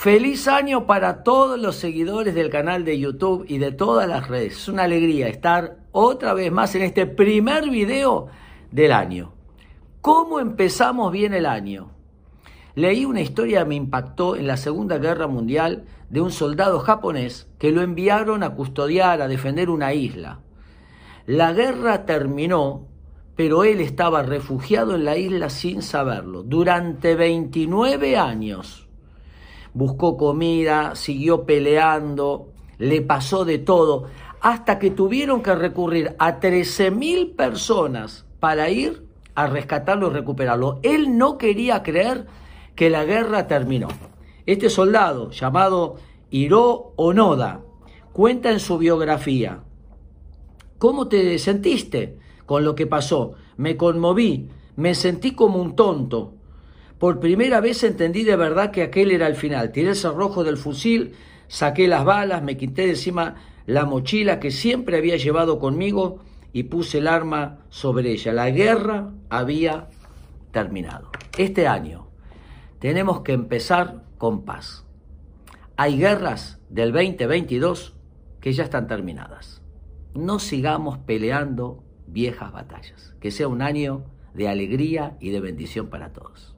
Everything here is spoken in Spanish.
Feliz año para todos los seguidores del canal de YouTube y de todas las redes. Es una alegría estar otra vez más en este primer video del año. ¿Cómo empezamos bien el año? Leí una historia que me impactó en la Segunda Guerra Mundial de un soldado japonés que lo enviaron a custodiar, a defender una isla. La guerra terminó, pero él estaba refugiado en la isla sin saberlo, durante 29 años buscó comida, siguió peleando, le pasó de todo, hasta que tuvieron que recurrir a 13.000 personas para ir a rescatarlo y recuperarlo. Él no quería creer que la guerra terminó. Este soldado, llamado Hiro Onoda, cuenta en su biografía, ¿cómo te sentiste con lo que pasó? Me conmoví, me sentí como un tonto, por primera vez entendí de verdad que aquel era el final. Tiré el cerrojo del fusil, saqué las balas, me quité de encima la mochila que siempre había llevado conmigo y puse el arma sobre ella. La guerra había terminado. Este año tenemos que empezar con paz. Hay guerras del 2022 que ya están terminadas. No sigamos peleando viejas batallas. Que sea un año de alegría y de bendición para todos.